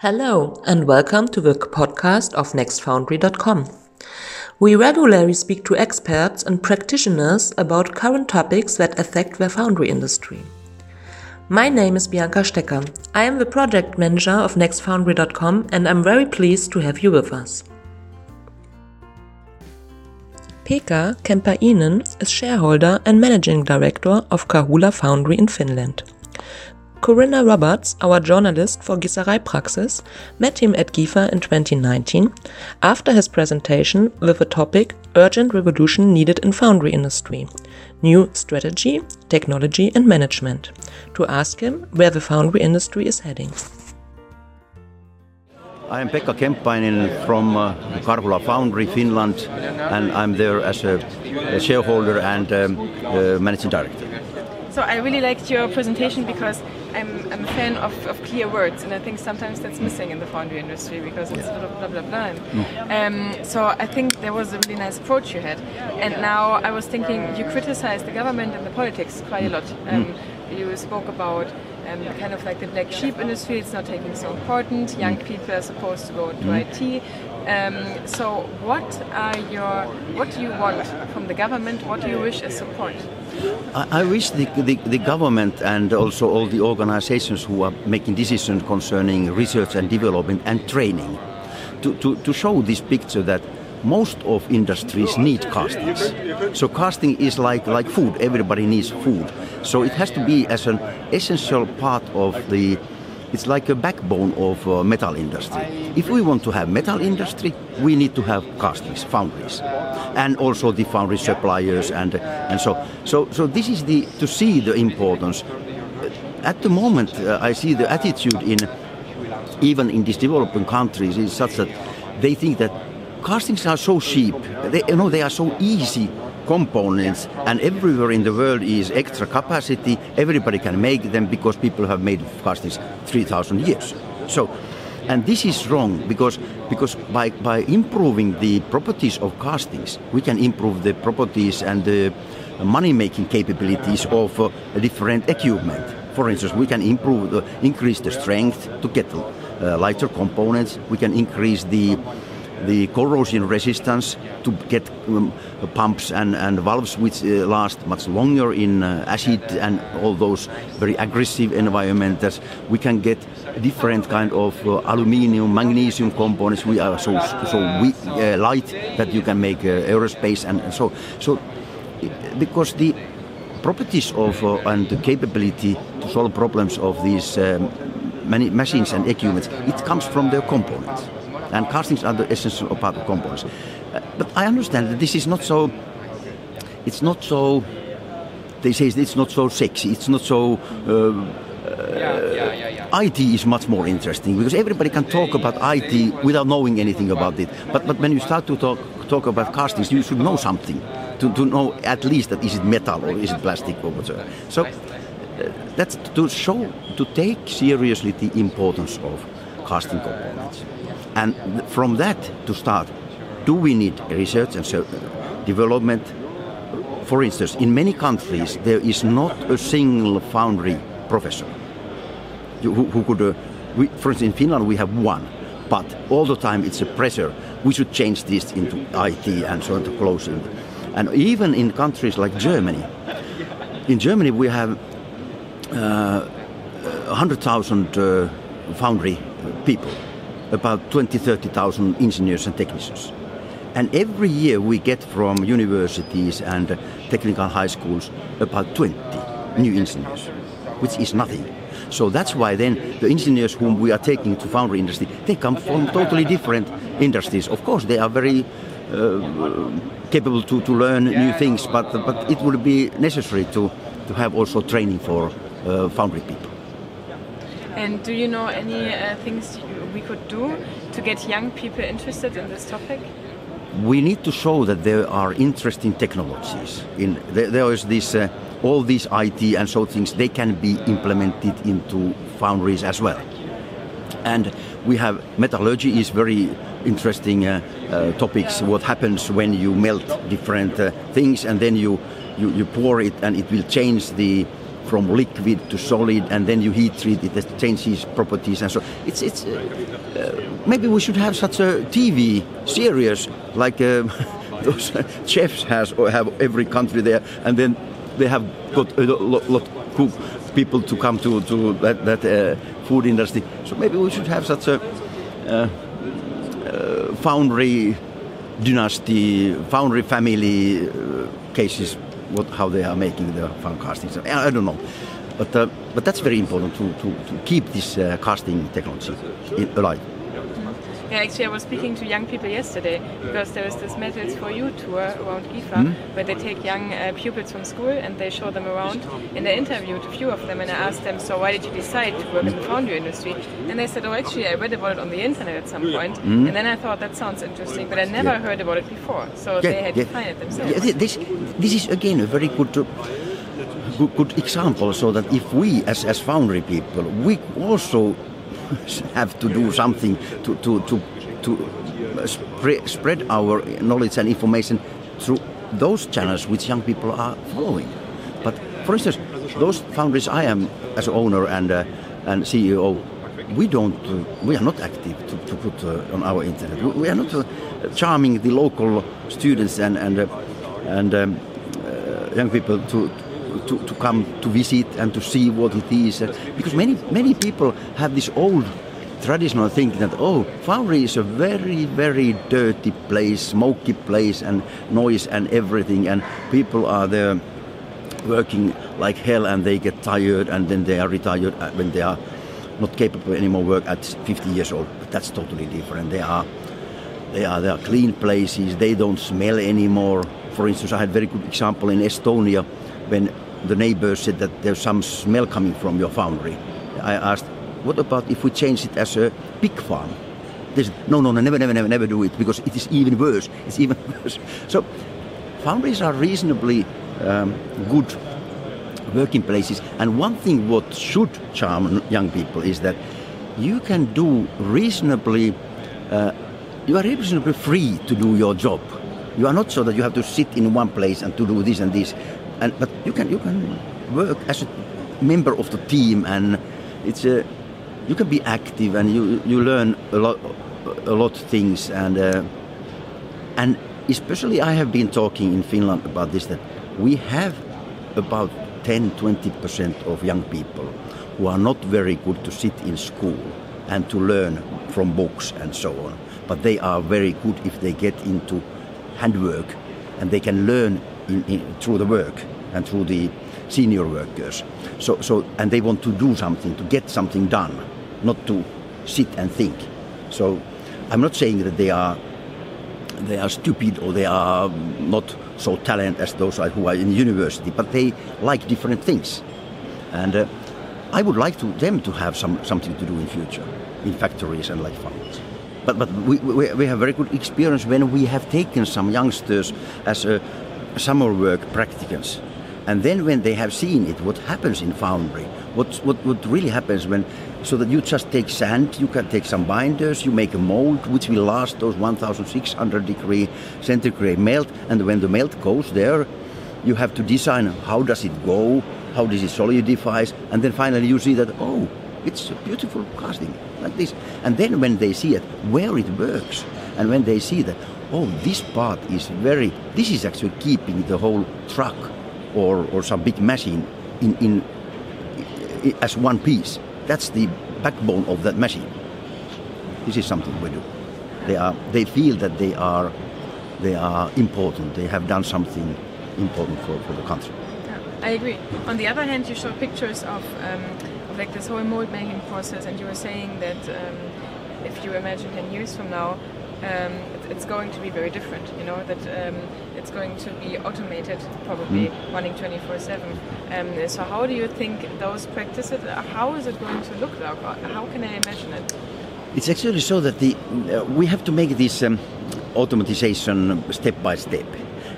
Hello, and welcome to the podcast of nextfoundry.com. We regularly speak to experts and practitioners about current topics that affect the foundry industry. My name is Bianca Stecker. I am the project manager of nextfoundry.com and I'm very pleased to have you with us. Pekka Kemppainen is shareholder and managing director of Karhula Foundry in Finland. Corinna Roberts, our journalist for Gießerei Praxis, met him at GIFA in 2019 after his presentation with the topic Urgent Revolution Needed in Foundry Industry New Strategy, Technology and Management to ask him where the foundry industry is heading. I am Pekka Kemppainen from uh, Karhula Foundry, Finland, and I'm there as a, a shareholder and um, uh, managing director. So I really liked your presentation because I'm, I'm a fan of, of, clear words, and I think sometimes that's missing in the foundry industry because it's yeah. sort of blah blah blah. Mm. Um, so I think there was a really nice approach you had. And now I was thinking you criticize the government and the politics quite a lot. Mm. Um, mm. You spoke about um, kind of like the black sheep industry. It's not taking so important. Young mm. people are supposed to go into mm. IT. Um, so, what are your what do you want from the government? What do you wish as support? I, I wish the, the, the, government and also all the organizations who are making decisions concerning research and development and training to, to, to show this picture that most of industries need castings. So casting is like, like food. Everybody needs food. So it has to be as an essential part of the it's like a backbone of uh, metal industry. If we want to have metal industry, we need to have castings, foundries, and also the foundry suppliers, and and so so so this is the to see the importance. At the moment, uh, I see the attitude in even in these developing countries is such that they think that castings are so cheap. They, you know, they are so easy components and everywhere in the world is extra capacity. Everybody can make them because people have made castings 3000 years. So and this is wrong because because by, by improving the properties of castings we can improve the properties and the money making capabilities of uh, different equipment. For instance we can improve the, increase the strength to get uh, lighter components. We can increase the the corrosion resistance to get um, pumps and, and valves which uh, last much longer in uh, acid and all those very aggressive environments. We can get different kind of uh, aluminium, magnesium components. We are so so weak, uh, light that you can make uh, aerospace and, so so because the properties of uh, and the capability to solve problems of these um, many machines and equipment it comes from their components and castings are the essential part of components. Uh, but I understand that this is not so. It's not so. They say it's not so sexy. It's not so. Uh, uh, IT is much more interesting because everybody can talk about IT without knowing anything about it. But but when you start to talk talk about castings, you should know something to, to know at least that is it metal or is it plastic or whatever. So uh, that's to show to take seriously the importance of casting components. And from that to start, do we need research and development? For instance, in many countries, there is not a single foundry professor who, who could. Uh, we, for instance, in Finland, we have one, but all the time it's a pressure. We should change this into IT and so on to close it. And even in countries like Germany, in Germany we have uh, 100,000 uh, foundry people about 20, 30,000 engineers and technicians. And every year we get from universities and technical high schools about 20 new engineers, which is nothing. So that's why then the engineers whom we are taking to foundry industry, they come from totally different industries. Of course, they are very uh, capable to, to learn new things, but, but it would be necessary to, to have also training for uh, foundry people. And do you know any uh, things we could do to get young people interested in this topic? We need to show that there are interesting technologies. In there, there is this, uh, all these IT and so things. They can be implemented into foundries as well. And we have metallurgy is very interesting uh, uh, topics. What happens when you melt different uh, things and then you, you, you pour it and it will change the from liquid to solid, and then you heat treat it, it changes properties, and so it's it's. Uh, uh, maybe we should have such a TV series like uh, those chefs has or have every country there, and then they have got a lot, lot cook people to come to to that, that uh, food industry. So maybe we should have such a uh, uh, foundry dynasty, foundry family cases what, how they are making the fan casting. So, I don't know. But, uh, but that's very important to, to, to keep this uh, casting technology alive. Yeah, actually, I was speaking to young people yesterday because there is this Metals for You tour around GIFA mm. where they take young uh, pupils from school and they show them around. And I interviewed a few of them and I asked them, So, why did you decide to work in the foundry industry? And they said, Oh, actually, I read about it on the internet at some point. Mm. And then I thought, That sounds interesting, but I never yeah. heard about it before. So, yeah, they had yeah. to find it themselves. Yeah, this, this is, again, a very good. Uh, good, good example so that if we as, as foundry people we also have to do something to, to, to, to spread, spread our knowledge and information through those channels which young people are following. But for instance, those foundries I am as owner and, uh, and CEO, we don't, uh, we are not active to, to put uh, on our internet. We, are not uh, charming the local students and, and, uh, and um, uh, young people to, to, to come to visit and to see what it is. Because many, many people have this old traditional thinking that, oh, foundry is a very, very dirty place, smoky place, and noise and everything, and people are there working like hell and they get tired and then they are retired uh, when they are not capable anymore work at 50 years old. But that's totally different. They are, they are, they are clean places. They don't smell anymore. For instance, I had a very good example in Estonia when the neighbors said that there's some smell coming from your foundry. I asked, what about if we change it as a pig farm? They said, no, no, no, never, never, never, never do it because it is even worse. It's even worse. So foundries are reasonably um, good working places. And one thing what should charm young people is that you can do reasonably, uh, you are reasonably free to do your job. You are not so that you have to sit in one place and to do this and this and but you can you can work as a member of the team, and it's a you can be active and you you learn a lot a lot of things and uh, and especially I have been talking in Finland about this that we have about 10 20% of young people who are not very good to sit in school and to learn from books and so on. But they are very good if they get into handwork and they can learn in, in, through the work and through the senior workers. So, so, and they want to do something, to get something done, not to sit and think. So, I'm not saying that they are they are stupid or they are not so talented as those who are in university, but they like different things, and uh, I would like to, them to have some something to do in future in factories and like farms. But but we, we, we have very good experience when we have taken some youngsters as a summer work practicants. And then when they have seen it, what happens in foundry, what, what, what really happens when, so that you just take sand, you can take some binders, you make a mold which will last those 1600 degree centigrade melt, and when the melt goes there, you have to design how does it go, how does it solidifies, and then finally you see that, oh, it's a beautiful casting like this. And then when they see it, where it works, and when they see that, oh, this part is very, this is actually keeping the whole truck or, or some big machine in, in, in, as one piece. That's the backbone of that machine. This is something we do. They, are, they feel that they are, they are important. They have done something important for, for the country. I agree. On the other hand, you show pictures of, um, of like this whole mold making process, and you were saying that um, if you imagine 10 years from now, um, it's going to be very different. You know that um, it's going to be automated, probably mm. running 24/7. Um, so how do you think those practices? How is it going to look like? How can I imagine it? It's actually so that the uh, we have to make this um, automatization step by step,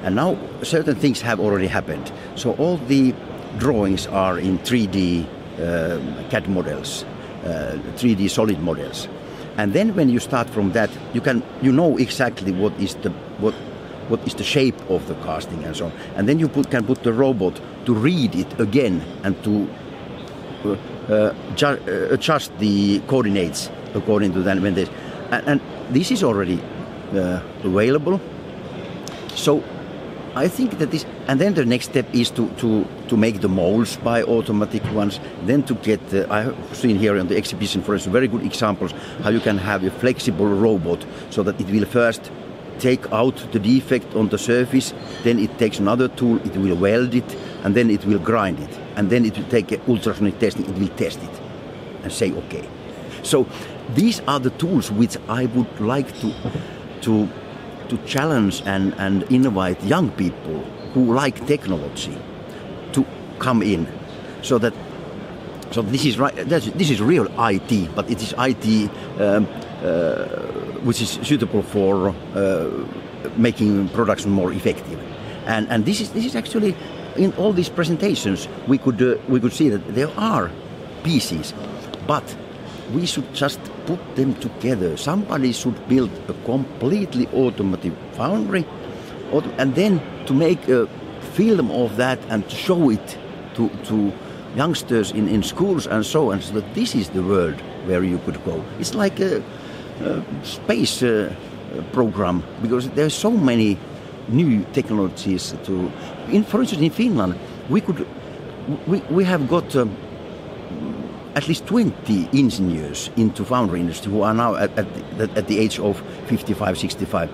and now certain things have already happened. So all the drawings are in 3D uh, CAD models, uh, 3D solid models and then when you start from that, you can you know exactly what is the what what is the shape of the casting and so on. And then you put, can put the robot to read it again and to uh, uh, uh, adjust the coordinates according to that when and, and this is already uh, available. So I think that this, and then the next step is to, to, to make the molds by automatic ones. Then to get, uh, I have seen here on the exhibition, for instance, very good examples how you can have a flexible robot so that it will first take out the defect on the surface, then it takes another tool, it will weld it, and then it will grind it, and then it will take ultrasonic testing, it will test it, and say okay. So these are the tools which I would like to to to challenge and, and invite young people who like technology to come in. So that so this is right this is real IT but it is IT um, uh, which is suitable for uh, making production more effective. And and this is this is actually in all these presentations we could uh, we could see that there are pieces but we should just put them together. Somebody should build a completely automatic foundry, and then to make a film of that and to show it to, to youngsters in, in schools and so on, so that this is the world where you could go. It's like a, a space uh, program because there are so many new technologies to. In, for instance, in Finland, we could we, we have got. Um, at least 20 engineers into foundry industry who are now at, at, the, at the age of 55, 65.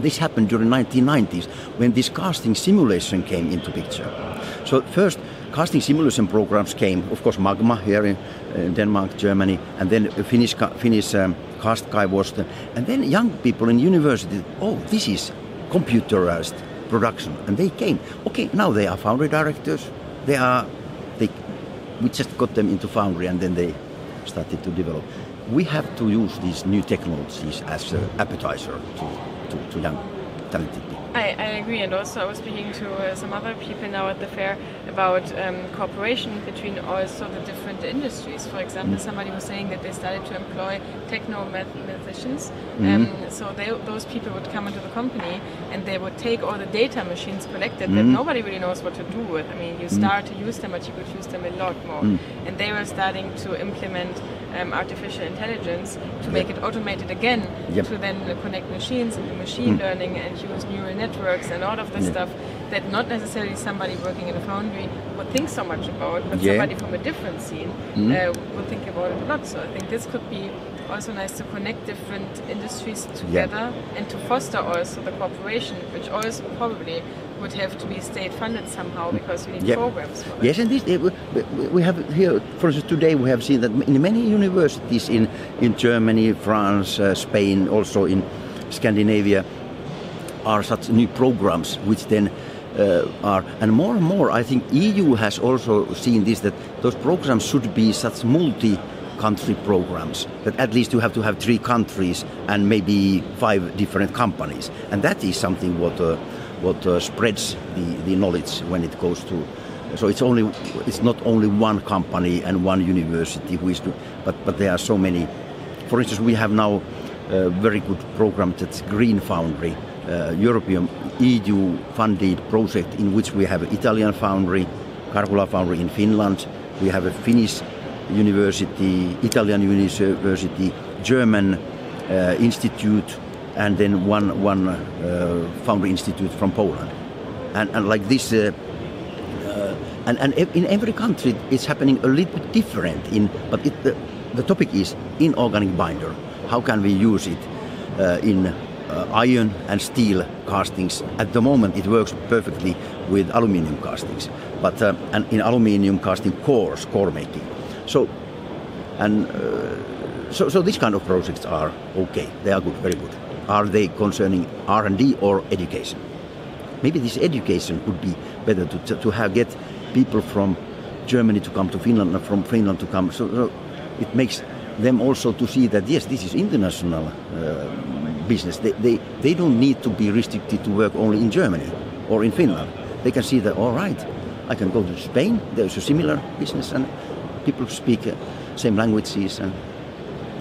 This happened during 1990s when this casting simulation came into picture. So first, casting simulation programs came, of course, Magma here in, Denmark, Germany, and then Finnish, Finnish um, cast guy was and then young people in university, oh, this is computerized production, and they came. Okay, now they are foundry directors, they are we just got them into Foundry and then they started to develop. We have to use these new technologies as an appetizer to, to, to young talented agree, and also I was speaking to uh, some other people now at the fair about um, cooperation between also the different industries. For example, mm. somebody was saying that they started to employ techno mathematicians. Mm. Um, so they, those people would come into the company and they would take all the data machines collected mm. that nobody really knows what to do with. I mean, you mm. start to use them, but you could use them a lot more. Mm. And they were starting to implement um, artificial intelligence to make it automated again yep. to then connect machines and do machine mm. learning and use neural networks and all of this stuff that not necessarily somebody working in a foundry would think so much about, but yeah. somebody from a different scene mm. uh, would think about it a lot. So I think this could be also nice to connect different industries together yeah. and to foster also the cooperation, which also probably would have to be state funded somehow because we need yep. programs for Yes, and this, we have here, for instance, today we have seen that in many universities in, in Germany, France, uh, Spain, also in Scandinavia, are such new programs which then uh, are and more and more I think EU has also seen this that those programs should be such multi country programs that at least you have to have three countries and maybe five different companies. And that is something what uh, what uh, spreads the, the knowledge when it goes to so it's only it's not only one company and one university who is to, but but there are so many. For instance we have now a very good program that's green foundry uh, European EU funded project in which we have Italian foundry, Karhula foundry in Finland, we have a Finnish university, Italian university, German uh, institute, and then one one uh, foundry institute from Poland, and, and like this. Uh, uh, and, and in every country, it's happening a little bit different. In but it, the, the topic is inorganic binder. How can we use it uh, in uh, iron and steel castings. At the moment, it works perfectly with aluminium castings, but and in aluminium casting cores, core making. So, and so, so these kind of projects are okay. They are good, very good. Are they concerning R and D or education? Maybe this education could be better to to have get people from Germany to come to Finland and from Finland to come. So, so it makes them also to see that yes, this is international uh, business. They, they, they don't need to be restricted to work only in Germany or in Finland. They can see that, all right, I can go to Spain, there's a similar business and people speak uh, same languages and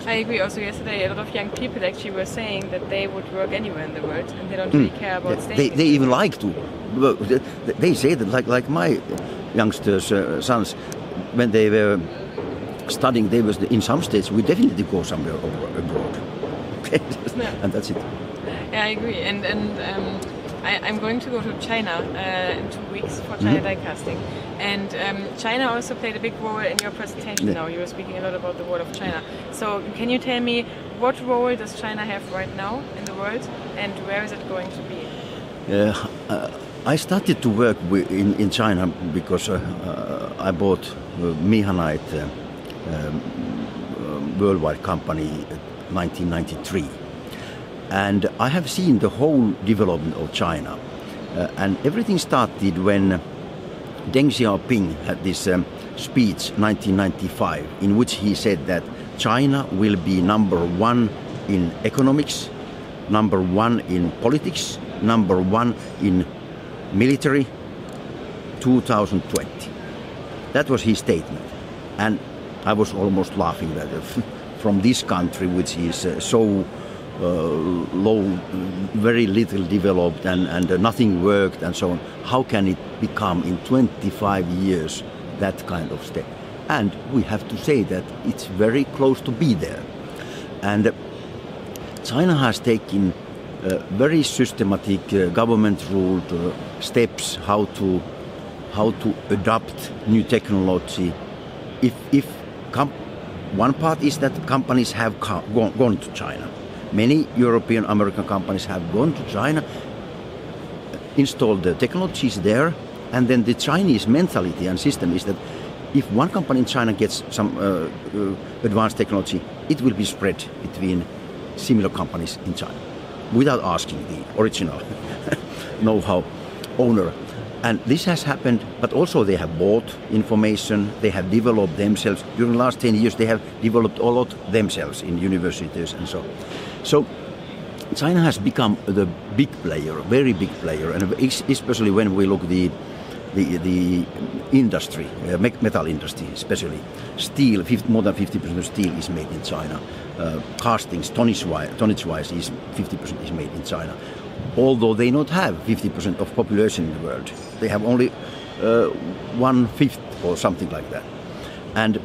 I agree. Also, yesterday, a lot of young people actually were saying that they would work anywhere in the world and they don't really care about staying. They, they even like to. They they say that, like, like my youngsters' uh, sons, when they were studying, they was in some states. We definitely go somewhere abroad, and that's it. Yeah, I agree. And and um, I, I'm going to go to China uh, in two weeks for China die casting. And um, China also played a big role in your presentation. Yeah. Now you were speaking a lot about the world of China. So can you tell me what role does China have right now in the world, and where is it going to be? Uh, uh, I started to work in, in China because uh, uh, I bought uh, Meehanite uh, um, um, worldwide company in 1993. And I have seen the whole development of China. Uh, and everything started when Deng Xiaoping had this um, speech 1995 in which he said that China will be number one in economics, number one in politics, number one in military 2020. That was his statement. And I was almost laughing that from this country, which is uh, so uh, low, very little developed, and, and uh, nothing worked, and so on, how can it become in 25 years that kind of step? And we have to say that it's very close to be there. And uh, China has taken uh, very systematic uh, government-ruled uh, steps how to how to adopt new technology. If if one part is that companies have gone to China, many European American companies have gone to China, installed the technologies there, and then the Chinese mentality and system is that if one company in China gets some uh, uh, advanced technology, it will be spread between similar companies in China without asking the original know-how owner. And this has happened, but also they have bought information, they have developed themselves. During the last 10 years, they have developed a lot themselves in universities and so. So China has become the big player, very big player, and especially when we look the the, the industry, uh, metal industry, especially steel. 50, more than 50% of steel is made in China. Uh, castings, tonnage-wise, tonnage-wise, is 50% is made in China. Although they not have 50% of population in the world, they have only uh, one fifth or something like that, and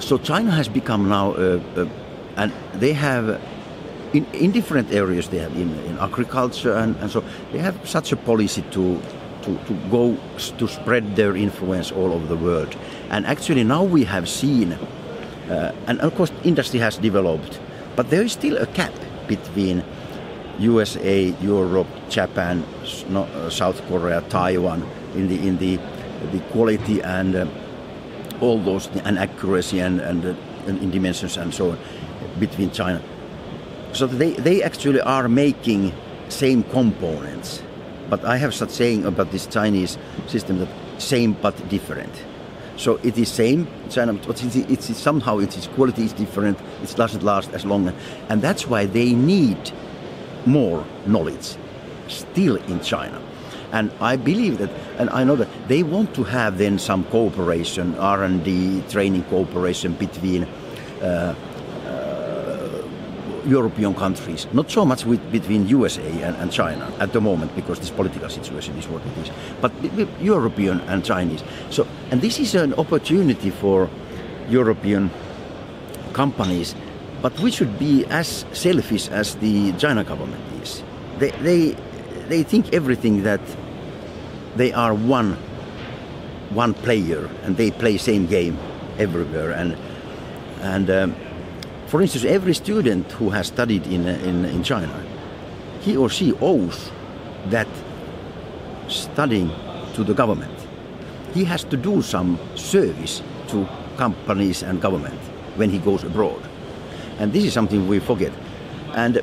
so China has become now, uh, uh, and they have in, in different areas. They have in, in agriculture and, and so they have such a policy to, to to go to spread their influence all over the world. And actually now we have seen, uh, and of course industry has developed, but there is still a gap between USA, Europe, Japan, uh, South Korea, Taiwan in the in the the quality and uh, all those and accuracy and and, uh, and in dimensions and so on between China. So they they actually are making same components, but I have such saying about this Chinese system that same but different. So it is same China, but it's, it's somehow its quality is different. It doesn't last as long, and that's why they need more knowledge still in China. And I believe that, and I know that they want to have then some cooperation, R&D, training cooperation between uh, European countries, not so much with, between USA and, and China at the moment because this political situation is what it is, but European and Chinese. So, and this is an opportunity for European companies, but we should be as selfish as the China government is. They, they, they think everything that they are one, one player and they play same game everywhere. And, and um, for instance, every student who has studied in, in, in China, he or she owes that studying to the government. He has to do some service to companies and government when he goes abroad. And this is something we forget. And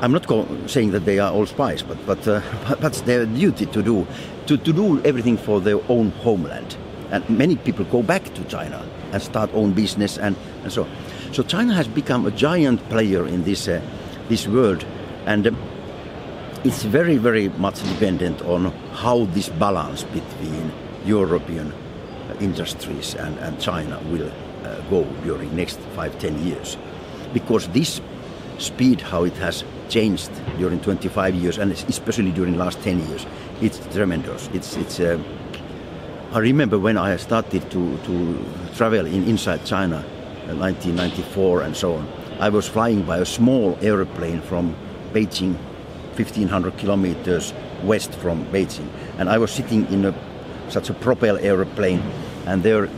I'm not saying that they are all spies, but, but, uh, but, their duty to do, to, to do everything for their own homeland. And many people go back to China and start own business and, and so on. So China has become a giant player in this, uh, this world. And um, it's very, very much dependent on how this balance between European industries and, and China will uh, go during next five, ten years. because this speed, how it has changed during 25 years, and especially during last 10 years, it's tremendous. It's it's. Uh, I remember when I started to, to travel in inside China, uh, 1994 and so on. I was flying by a small airplane from Beijing, 1500 kilometers west from Beijing, and I was sitting in a such a propeller airplane, and there,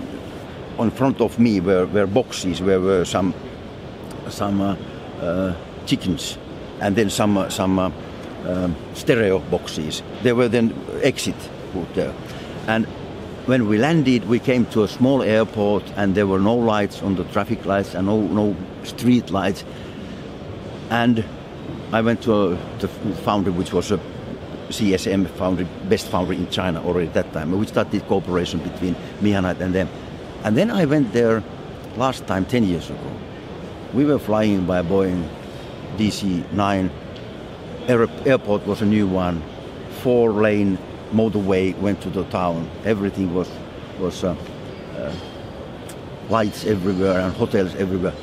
on front of me were, were boxes where were some some uh, uh, chickens, and then some uh, some uh, um, stereo boxes. There were then exit there, and when we landed, we came to a small airport, and there were no lights on the traffic lights and no no street lights, and I went to a, the foundry, which was a CSM foundry, best foundry in China already at that time. We started cooperation between Meehanite and them. And then I went there last time 10 years ago. We were flying by Boeing DC-9. Airport was a new one. Four-lane motorway went to the town. Everything was was uh, uh, lights everywhere and hotels everywhere.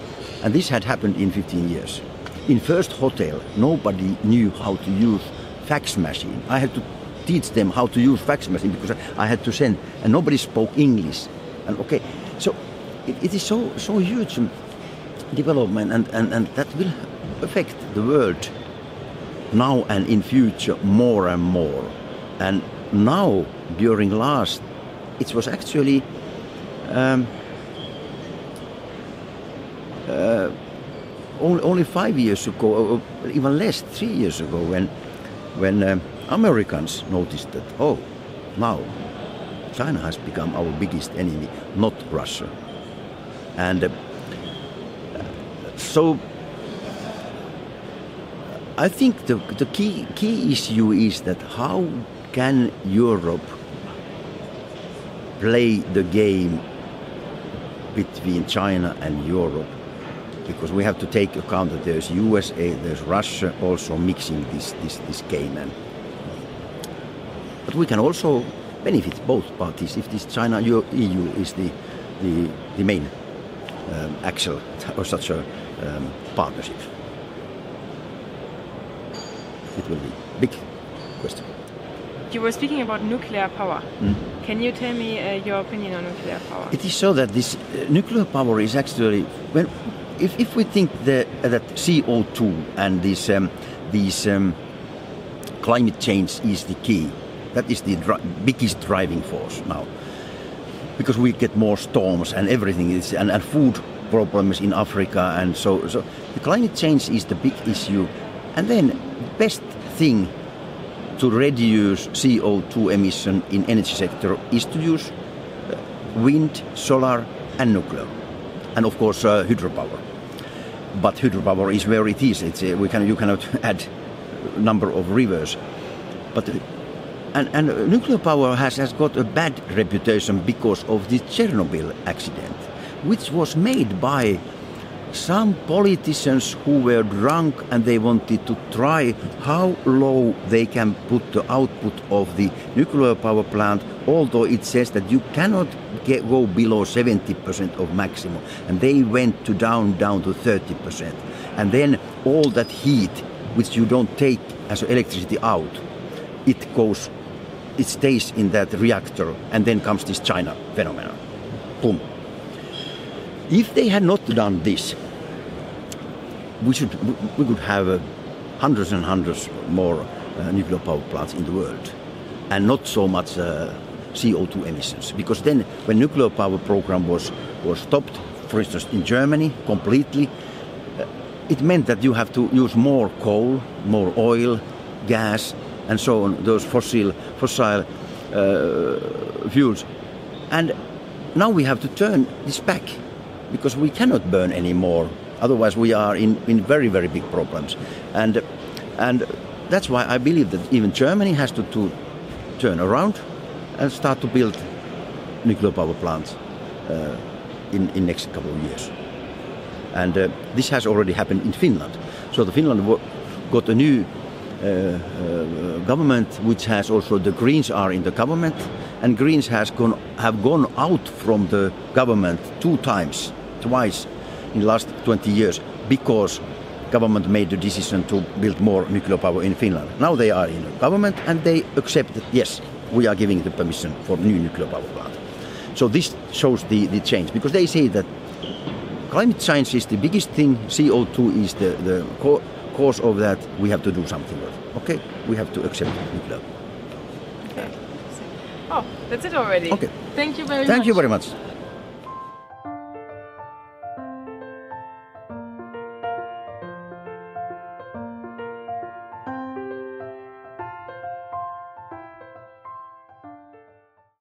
And this had happened in 15 years. In first hotel, nobody knew how to use fax machine. I had to teach them how to use fax machine because I had to send, and nobody spoke English. And okay, so it, it is so so huge development, and, and, and that will affect the world now and in future more and more. And now, during last, it was actually. Um, uh, only, only five years ago, or even less, three years ago, when when uh, Americans noticed that, oh, now China has become our biggest enemy, not Russia. And uh, so I think the, the key, key issue is that how can Europe play the game between China and Europe because we have to take account that there's USA, there's Russia also mixing this, this, this game. And, but we can also benefit both parties if this China EU is the, the, the main um, axle or such a um, partnership. It will be big question. You were speaking about nuclear power. Mm. Can you tell me uh, your opinion on nuclear power? It is so that this uh, nuclear power is actually when if, if we think that, that CO2 and this, um, these um, climate change is the key, that is the dri- biggest driving force now. Because we get more storms and everything, is, and, and food problems in Africa, and so, so the climate change is the big issue. And then, best thing to reduce CO2 emission in energy sector is to use uh, wind, solar, and nuclear, and of course uh, hydropower but hydropower is where it is. It's, uh, we can, you cannot add number of rivers. But uh, and, and nuclear power has, has got a bad reputation because of the Chernobyl accident, which was made by some politicians who were drunk and they wanted to try how low they can put the output of the nuclear power plant, although it says that you cannot get, go below 70% of maximum. And they went to down, down to 30%. And then all that heat, which you don't take as electricity out, it goes, it stays in that reactor, and then comes this China phenomenon. Boom. If they had not done this, we should we could have uh, hundreds and hundreds more uh, nuclear power plants in the world, and not so much uh, CO2 emissions. Because then, when nuclear power program was was stopped, for instance, in Germany completely, uh, it meant that you have to use more coal, more oil, gas, and so on. Those fossil fossil uh, fuels, and now we have to turn this back because we cannot burn anymore. Otherwise, we are in, in very, very big problems. And, and that's why I believe that even Germany has to, to turn around and start to build nuclear power plants uh, in in next couple of years. And uh, this has already happened in Finland. So the Finland got a new uh, uh, government, which has also the Greens are in the government, and Greens has gone have gone out from the government two times, twice in the last 20 years because government made the decision to build more nuclear power in Finland. Now they are in government and they accept that yes, we are giving the permission for new nuclear power plant. So this shows the, the change because they say that climate change is the biggest thing, CO2 is the, the co- cause of that, we have to do something with it. Okay, we have to accept nuclear. Okay. Oh, that's it already. Okay. Thank you very much. Thank you very much.